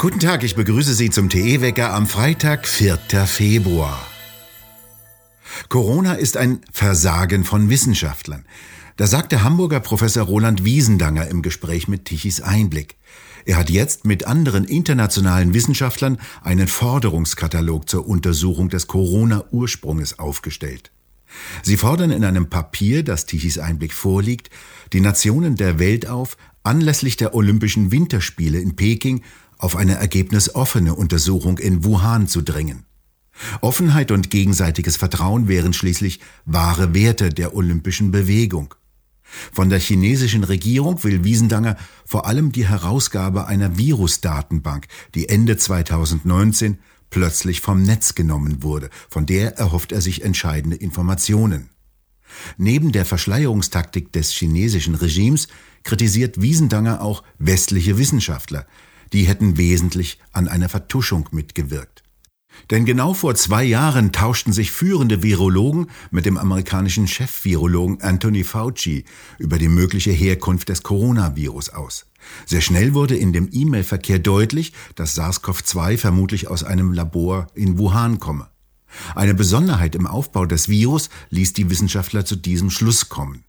Guten Tag, ich begrüße Sie zum TE-Wecker am Freitag, 4. Februar. Corona ist ein Versagen von Wissenschaftlern. Da sagte Hamburger Professor Roland Wiesendanger im Gespräch mit Tichys Einblick. Er hat jetzt mit anderen internationalen Wissenschaftlern einen Forderungskatalog zur Untersuchung des Corona-Ursprunges aufgestellt. Sie fordern in einem Papier, das Tichys Einblick vorliegt, die Nationen der Welt auf, anlässlich der Olympischen Winterspiele in Peking auf eine ergebnisoffene Untersuchung in Wuhan zu drängen. Offenheit und gegenseitiges Vertrauen wären schließlich wahre Werte der olympischen Bewegung. Von der chinesischen Regierung will Wiesendanger vor allem die Herausgabe einer Virusdatenbank, die Ende 2019 plötzlich vom Netz genommen wurde, von der erhofft er sich entscheidende Informationen. Neben der Verschleierungstaktik des chinesischen Regimes kritisiert Wiesendanger auch westliche Wissenschaftler, die hätten wesentlich an einer Vertuschung mitgewirkt. Denn genau vor zwei Jahren tauschten sich führende Virologen mit dem amerikanischen Chefvirologen Anthony Fauci über die mögliche Herkunft des Coronavirus aus. Sehr schnell wurde in dem E-Mail-Verkehr deutlich, dass SARS-CoV-2 vermutlich aus einem Labor in Wuhan komme. Eine Besonderheit im Aufbau des Virus ließ die Wissenschaftler zu diesem Schluss kommen.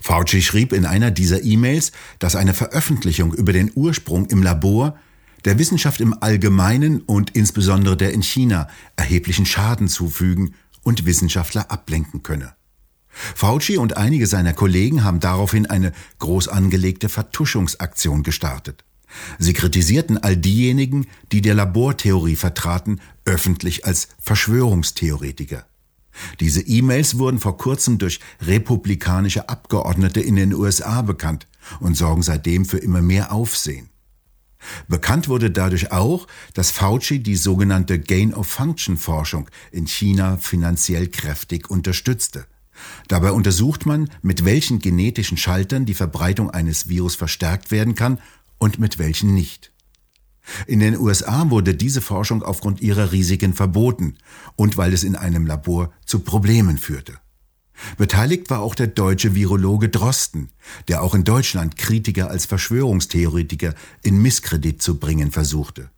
Fauci schrieb in einer dieser E-Mails, dass eine Veröffentlichung über den Ursprung im Labor der Wissenschaft im Allgemeinen und insbesondere der in China erheblichen Schaden zufügen und Wissenschaftler ablenken könne. Fauci und einige seiner Kollegen haben daraufhin eine groß angelegte Vertuschungsaktion gestartet. Sie kritisierten all diejenigen, die der Labortheorie vertraten, öffentlich als Verschwörungstheoretiker. Diese E-Mails wurden vor kurzem durch republikanische Abgeordnete in den USA bekannt und sorgen seitdem für immer mehr Aufsehen. Bekannt wurde dadurch auch, dass Fauci die sogenannte Gain-of-Function-Forschung in China finanziell kräftig unterstützte. Dabei untersucht man, mit welchen genetischen Schaltern die Verbreitung eines Virus verstärkt werden kann und mit welchen nicht. In den USA wurde diese Forschung aufgrund ihrer Risiken verboten und weil es in einem Labor zu Problemen führte. Beteiligt war auch der deutsche Virologe Drosten, der auch in Deutschland Kritiker als Verschwörungstheoretiker in Misskredit zu bringen versuchte.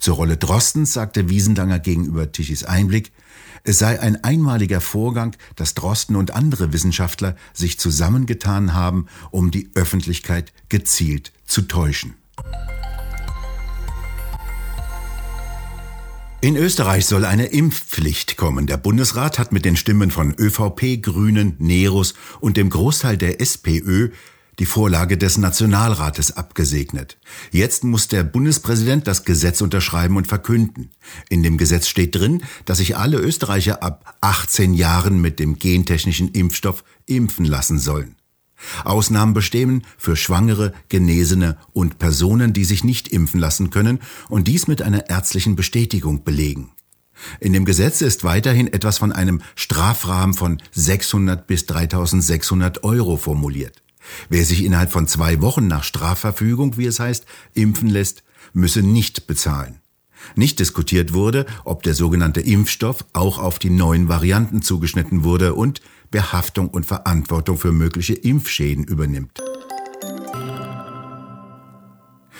Zur Rolle Drostens sagte Wiesendanger gegenüber Tichys Einblick, es sei ein einmaliger Vorgang, dass Drosten und andere Wissenschaftler sich zusammengetan haben, um die Öffentlichkeit gezielt zu täuschen. In Österreich soll eine Impfpflicht kommen. Der Bundesrat hat mit den Stimmen von ÖVP, Grünen, Nerus und dem Großteil der SPÖ die Vorlage des Nationalrates abgesegnet. Jetzt muss der Bundespräsident das Gesetz unterschreiben und verkünden. In dem Gesetz steht drin, dass sich alle Österreicher ab 18 Jahren mit dem gentechnischen Impfstoff impfen lassen sollen. Ausnahmen bestehen für Schwangere, Genesene und Personen, die sich nicht impfen lassen können und dies mit einer ärztlichen Bestätigung belegen. In dem Gesetz ist weiterhin etwas von einem Strafrahmen von 600 bis 3600 Euro formuliert. Wer sich innerhalb von zwei Wochen nach Strafverfügung, wie es heißt, impfen lässt, müsse nicht bezahlen. Nicht diskutiert wurde, ob der sogenannte Impfstoff auch auf die neuen Varianten zugeschnitten wurde und Behaftung und Verantwortung für mögliche Impfschäden übernimmt.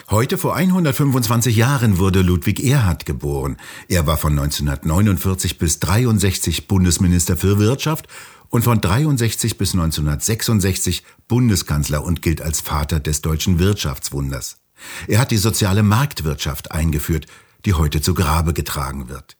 Heute vor 125 Jahren wurde Ludwig Erhard geboren. Er war von 1949 bis 63 Bundesminister für Wirtschaft und von 63 bis 1966 Bundeskanzler und gilt als Vater des deutschen Wirtschaftswunders. Er hat die soziale Marktwirtschaft eingeführt, die heute zu Grabe getragen wird.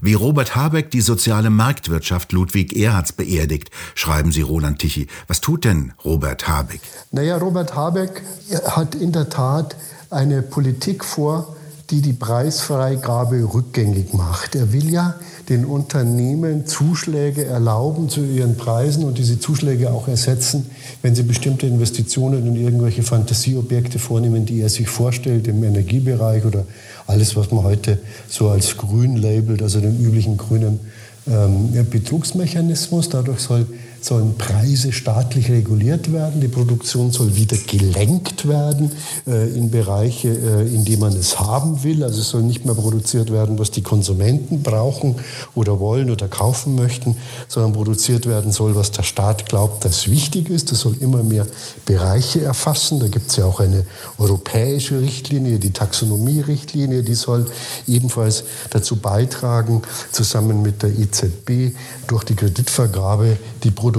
Wie Robert Habeck die soziale Marktwirtschaft Ludwig Erhards beerdigt, schreiben Sie Roland Tichy. Was tut denn Robert Habeck? Naja, Robert Habeck hat in der Tat eine Politik vor, die die Preisfreigabe rückgängig macht. Er will ja den Unternehmen Zuschläge erlauben zu ihren Preisen und diese Zuschläge auch ersetzen, wenn sie bestimmte Investitionen in irgendwelche Fantasieobjekte vornehmen, die er sich vorstellt im Energiebereich oder alles, was man heute so als grün labelt, also den üblichen grünen ähm, Betrugsmechanismus. Dadurch soll sollen Preise staatlich reguliert werden. Die Produktion soll wieder gelenkt werden äh, in Bereiche, äh, in die man es haben will. Also es soll nicht mehr produziert werden, was die Konsumenten brauchen oder wollen oder kaufen möchten, sondern produziert werden soll, was der Staat glaubt, das wichtig ist. Das soll immer mehr Bereiche erfassen. Da gibt es ja auch eine europäische Richtlinie, die Taxonomie-Richtlinie, die soll ebenfalls dazu beitragen, zusammen mit der EZB durch die Kreditvergabe die Produktion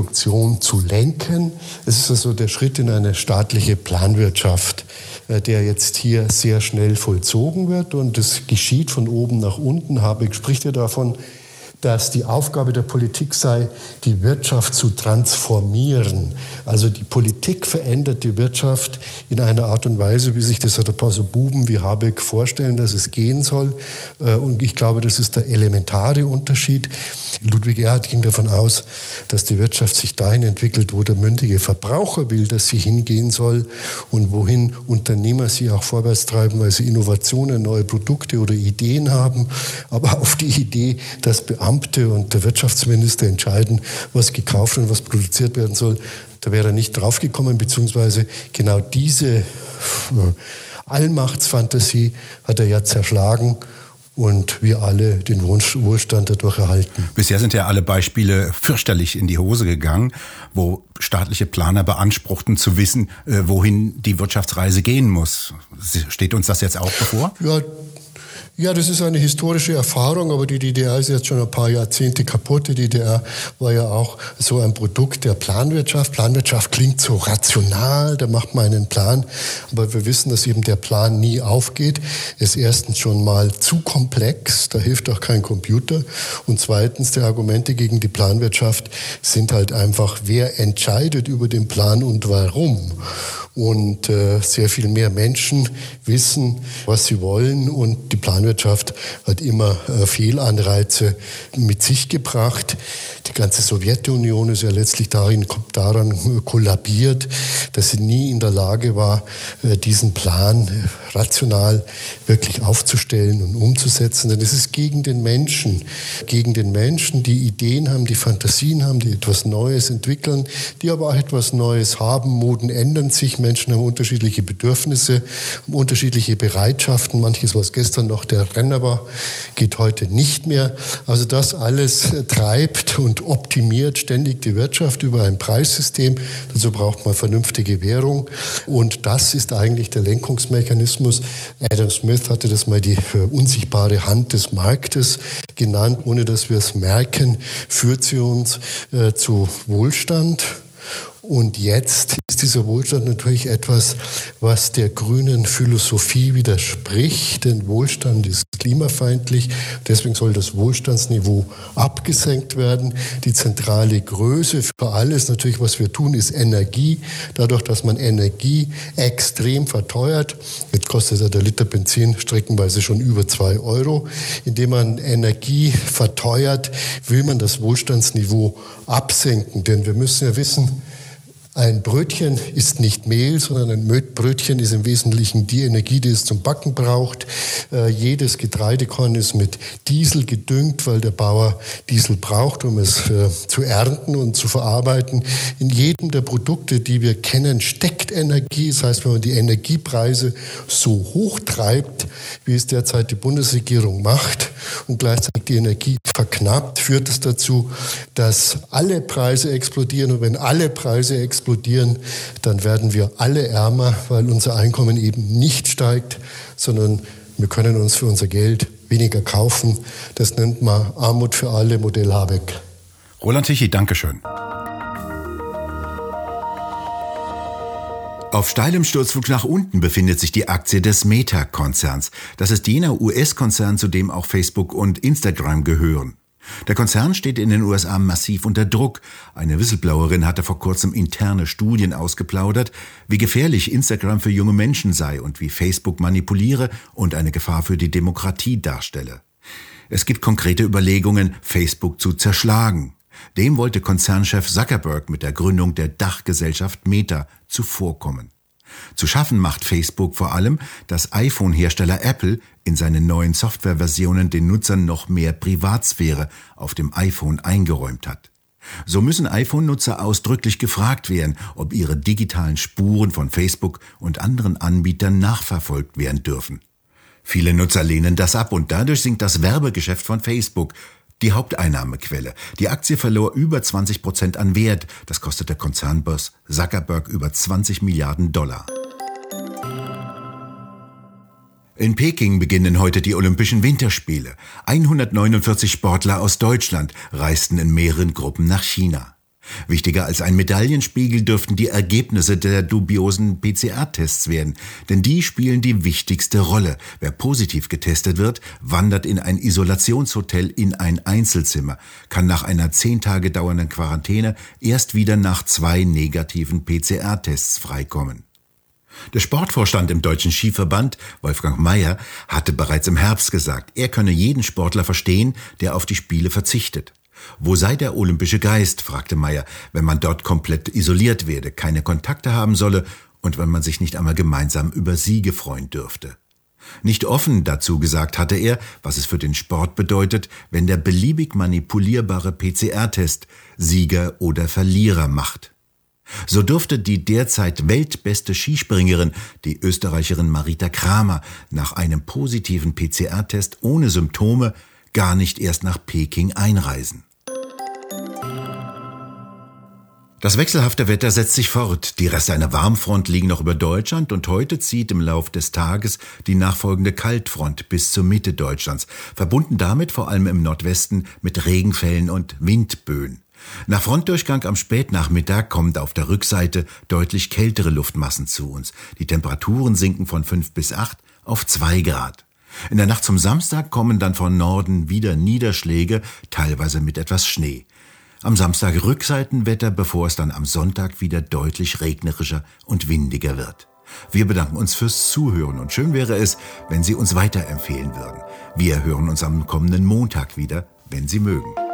zu lenken. Es ist also der Schritt in eine staatliche Planwirtschaft, äh, der jetzt hier sehr schnell vollzogen wird und es geschieht von oben nach unten. Habeck spricht ja davon, dass die Aufgabe der Politik sei, die Wirtschaft zu transformieren. Also die Politik verändert die Wirtschaft in einer Art und Weise, wie sich das ein paar so Buben wie Habeck vorstellen, dass es gehen soll. Äh, und ich glaube, das ist der elementare Unterschied. Ludwig Erhard ging davon aus, dass die Wirtschaft sich dahin entwickelt, wo der mündige Verbraucher will, dass sie hingehen soll und wohin Unternehmer sie auch vorwärts treiben, weil sie Innovationen, neue Produkte oder Ideen haben. Aber auf die Idee, dass Beamte Beamte und der Wirtschaftsminister entscheiden, was gekauft und was produziert werden soll. Da wäre er nicht draufgekommen, beziehungsweise genau diese äh, Allmachtsfantasie hat er ja zerschlagen und wir alle den Wohlstand dadurch erhalten. Bisher sind ja alle Beispiele fürchterlich in die Hose gegangen, wo staatliche Planer beanspruchten zu wissen, äh, wohin die Wirtschaftsreise gehen muss. Steht uns das jetzt auch bevor? Ja, ja, das ist eine historische Erfahrung, aber die DDR ist jetzt schon ein paar Jahrzehnte kaputt. Die DDR war ja auch so ein Produkt der Planwirtschaft. Planwirtschaft klingt so rational, da macht man einen Plan, aber wir wissen, dass eben der Plan nie aufgeht. Ist erstens schon mal zu komplex, da hilft auch kein Computer. Und zweitens, die Argumente gegen die Planwirtschaft sind halt einfach, wer entscheidet über den Plan und warum. Und äh, sehr viel mehr Menschen wissen, was sie wollen. Und die Planwirtschaft hat immer äh, Fehlanreize mit sich gebracht. Die ganze Sowjetunion ist ja letztlich darin, daran äh, kollabiert, dass sie nie in der Lage war, diesen Plan rational wirklich aufzustellen und umzusetzen. Denn es ist gegen den Menschen, gegen den Menschen, die Ideen haben, die Fantasien haben, die etwas Neues entwickeln, die aber auch etwas Neues haben. Moden ändern sich, Menschen haben unterschiedliche Bedürfnisse, unterschiedliche Bereitschaften. Manches, was gestern noch der Renner war, geht heute nicht mehr. Also das alles treibt und optimiert ständig die Wirtschaft über ein Preissystem. Dazu braucht man vernünftige Währung. Und das ist eigentlich der Lenkungsmechanismus. Adam Smith hatte das mal die unsichtbare Hand des Marktes genannt. Ohne dass wir es merken, führt sie uns äh, zu Wohlstand und jetzt ist dieser Wohlstand natürlich etwas, was der grünen Philosophie widerspricht, denn Wohlstand ist klimafeindlich. Deswegen soll das Wohlstandsniveau abgesenkt werden. Die zentrale Größe für alles, natürlich, was wir tun, ist Energie. Dadurch, dass man Energie extrem verteuert, jetzt kostet der Liter Benzin streckenweise schon über zwei Euro. Indem man Energie verteuert, will man das Wohlstandsniveau absenken. Denn wir müssen ja wissen, ein Brötchen ist nicht Mehl, sondern ein Brötchen ist im Wesentlichen die Energie, die es zum Backen braucht. Äh, jedes Getreidekorn ist mit Diesel gedüngt, weil der Bauer Diesel braucht, um es äh, zu ernten und zu verarbeiten. In jedem der Produkte, die wir kennen, steckt Energie. Das heißt, wenn man die Energiepreise so hoch treibt, wie es derzeit die Bundesregierung macht und gleichzeitig die Energie verknappt, führt es dazu, dass alle Preise explodieren. Und wenn alle Preise explodieren, explodieren, dann werden wir alle ärmer, weil unser Einkommen eben nicht steigt, sondern wir können uns für unser Geld weniger kaufen. Das nennt man Armut für alle, Modell Habeck. Roland Tichy, Dankeschön. Auf steilem Sturzflug nach unten befindet sich die Aktie des Meta-Konzerns. Das ist jener US-Konzern, zu dem auch Facebook und Instagram gehören. Der Konzern steht in den USA massiv unter Druck. Eine Whistleblowerin hatte vor kurzem interne Studien ausgeplaudert, wie gefährlich Instagram für junge Menschen sei und wie Facebook manipuliere und eine Gefahr für die Demokratie darstelle. Es gibt konkrete Überlegungen, Facebook zu zerschlagen. Dem wollte Konzernchef Zuckerberg mit der Gründung der Dachgesellschaft Meta zuvorkommen. Zu schaffen macht Facebook vor allem, dass iPhone-Hersteller Apple in seinen neuen Softwareversionen den Nutzern noch mehr Privatsphäre auf dem iPhone eingeräumt hat. So müssen iPhone-Nutzer ausdrücklich gefragt werden, ob ihre digitalen Spuren von Facebook und anderen Anbietern nachverfolgt werden dürfen. Viele Nutzer lehnen das ab und dadurch sinkt das Werbegeschäft von Facebook, die Haupteinnahmequelle. Die Aktie verlor über 20 Prozent an Wert. Das kostet der Konzernboss Zuckerberg über 20 Milliarden Dollar. In Peking beginnen heute die Olympischen Winterspiele. 149 Sportler aus Deutschland reisten in mehreren Gruppen nach China. Wichtiger als ein Medaillenspiegel dürften die Ergebnisse der dubiosen PCR-Tests werden, denn die spielen die wichtigste Rolle. Wer positiv getestet wird, wandert in ein Isolationshotel in ein Einzelzimmer, kann nach einer zehn Tage dauernden Quarantäne erst wieder nach zwei negativen PCR-Tests freikommen. Der Sportvorstand im Deutschen Skiverband, Wolfgang Mayer, hatte bereits im Herbst gesagt, er könne jeden Sportler verstehen, der auf die Spiele verzichtet. Wo sei der olympische Geist, fragte Meyer, wenn man dort komplett isoliert werde, keine Kontakte haben solle und wenn man sich nicht einmal gemeinsam über Siege freuen dürfte. Nicht offen dazu gesagt hatte er, was es für den Sport bedeutet, wenn der beliebig manipulierbare PCR-Test Sieger oder Verlierer macht. So durfte die derzeit weltbeste Skispringerin, die Österreicherin Marita Kramer, nach einem positiven PCR-Test ohne Symptome gar nicht erst nach Peking einreisen. Das wechselhafte Wetter setzt sich fort. Die Reste einer Warmfront liegen noch über Deutschland und heute zieht im Lauf des Tages die nachfolgende Kaltfront bis zur Mitte Deutschlands, verbunden damit vor allem im Nordwesten mit Regenfällen und Windböen. Nach Frontdurchgang am Spätnachmittag kommen auf der Rückseite deutlich kältere Luftmassen zu uns. Die Temperaturen sinken von 5 bis 8 auf 2 Grad. In der Nacht zum Samstag kommen dann von Norden wieder Niederschläge, teilweise mit etwas Schnee. Am Samstag Rückseitenwetter, bevor es dann am Sonntag wieder deutlich regnerischer und windiger wird. Wir bedanken uns fürs Zuhören und schön wäre es, wenn Sie uns weiterempfehlen würden. Wir hören uns am kommenden Montag wieder, wenn Sie mögen.